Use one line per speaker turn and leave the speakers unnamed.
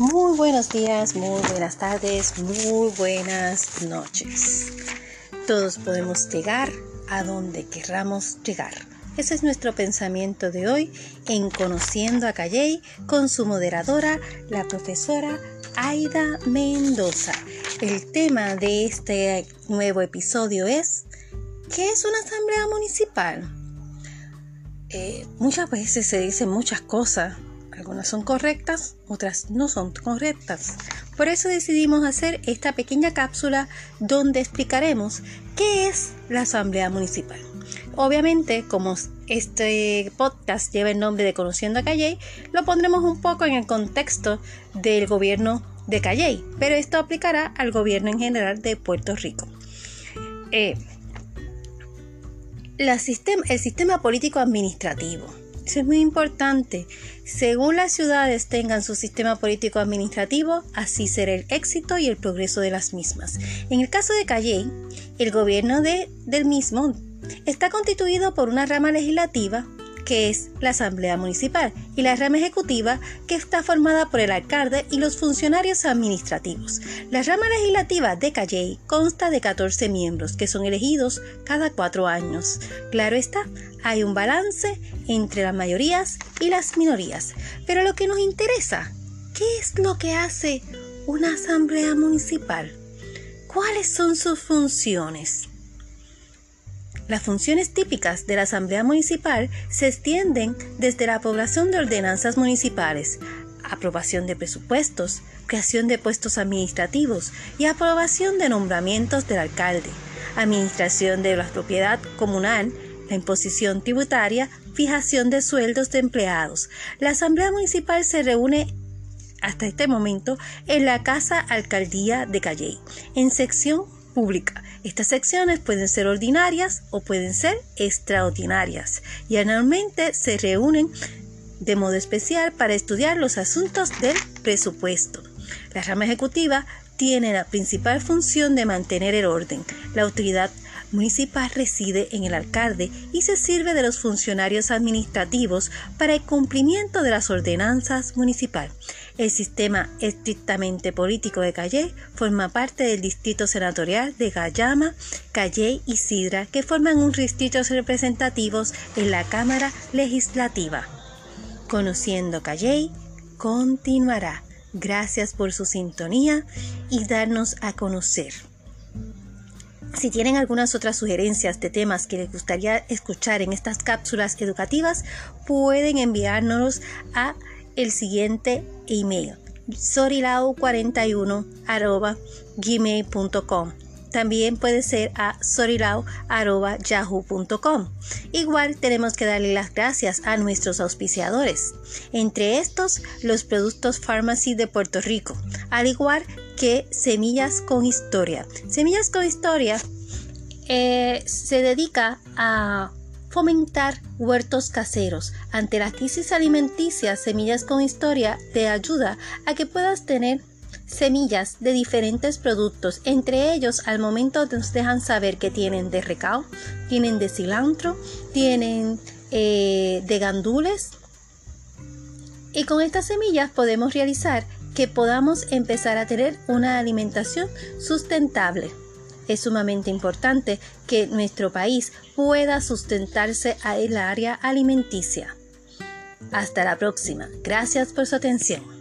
Muy buenos días, muy buenas tardes, muy buenas noches. Todos podemos llegar a donde querramos llegar. Ese es nuestro pensamiento de hoy en Conociendo a Calley con su moderadora, la profesora Aida Mendoza. El tema de este nuevo episodio es ¿qué es una asamblea municipal? Eh, muchas veces se dicen muchas cosas algunas son correctas, otras no son correctas. Por eso decidimos hacer esta pequeña cápsula donde explicaremos qué es la Asamblea Municipal. Obviamente, como este podcast lleva el nombre de Conociendo a Calley, lo pondremos un poco en el contexto del gobierno de Calley, pero esto aplicará al gobierno en general de Puerto Rico. Eh, el sistema político administrativo eso es muy importante. Según las ciudades tengan su sistema político administrativo, así será el éxito y el progreso de las mismas. En el caso de Calley, el gobierno de, del mismo está constituido por una rama legislativa, que es la Asamblea Municipal, y la rama ejecutiva, que está formada por el alcalde y los funcionarios administrativos. La rama legislativa de Calley consta de 14 miembros, que son elegidos cada cuatro años. Claro está, hay un balance entre las mayorías y las minorías. Pero lo que nos interesa, ¿qué es lo que hace una asamblea municipal? ¿Cuáles son sus funciones? Las funciones típicas de la Asamblea Municipal se extienden desde la aprobación de ordenanzas municipales, aprobación de presupuestos, creación de puestos administrativos y aprobación de nombramientos del alcalde, administración de la propiedad comunal, la imposición tributaria, fijación de sueldos de empleados. La Asamblea Municipal se reúne hasta este momento en la Casa Alcaldía de Calley, en sección pública. Estas secciones pueden ser ordinarias o pueden ser extraordinarias y anualmente se reúnen de modo especial para estudiar los asuntos del presupuesto. La rama ejecutiva tiene la principal función de mantener el orden. La autoridad municipal reside en el alcalde y se sirve de los funcionarios administrativos para el cumplimiento de las ordenanzas municipales. El sistema estrictamente político de Calley forma parte del distrito senatorial de Gallama, Calley y Sidra, que forman un distritos representativos en la Cámara Legislativa. Conociendo Calley, continuará. Gracias por su sintonía y darnos a conocer. Si tienen algunas otras sugerencias de temas que les gustaría escuchar en estas cápsulas educativas, pueden enviárnoslos a el siguiente email sorilau41 gmail.com también puede ser a sorilau.yahoo.com. Igual tenemos que darle las gracias a nuestros auspiciadores, entre estos los productos Pharmacy de Puerto Rico, al igual que Semillas con Historia. Semillas con Historia eh, se dedica a fomentar huertos caseros. Ante la crisis alimenticia, Semillas con Historia te ayuda a que puedas tener semillas de diferentes productos. Entre ellos, al momento nos dejan saber que tienen de recao, tienen de cilantro, tienen eh, de gandules. Y con estas semillas podemos realizar que podamos empezar a tener una alimentación sustentable. Es sumamente importante que nuestro país pueda sustentarse en el área alimenticia. Hasta la próxima. Gracias por su atención.